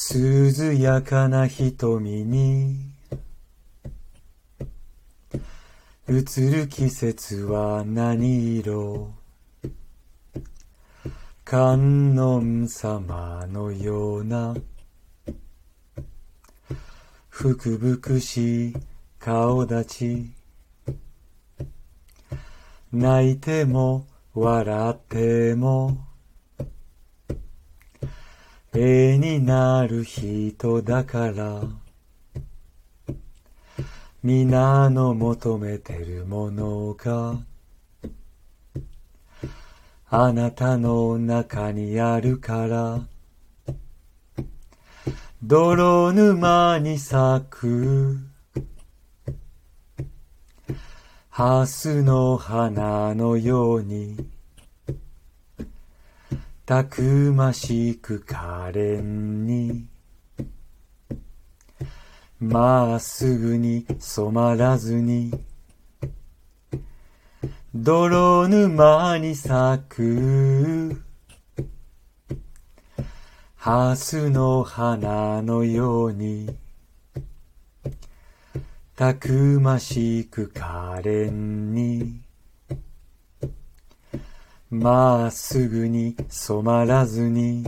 涼やかな瞳に映る季節は何色観音様のような福々しい顔立ち泣いても笑っても絵になる人だから。皆の求めてるものがあなたの中にあるから。泥沼に咲く。ハスの花のように。たくましく可憐に。まっすぐに染まらずに。泥沼に咲く。ハスの花のように。たくましく可憐に。まっすぐに染まらずに。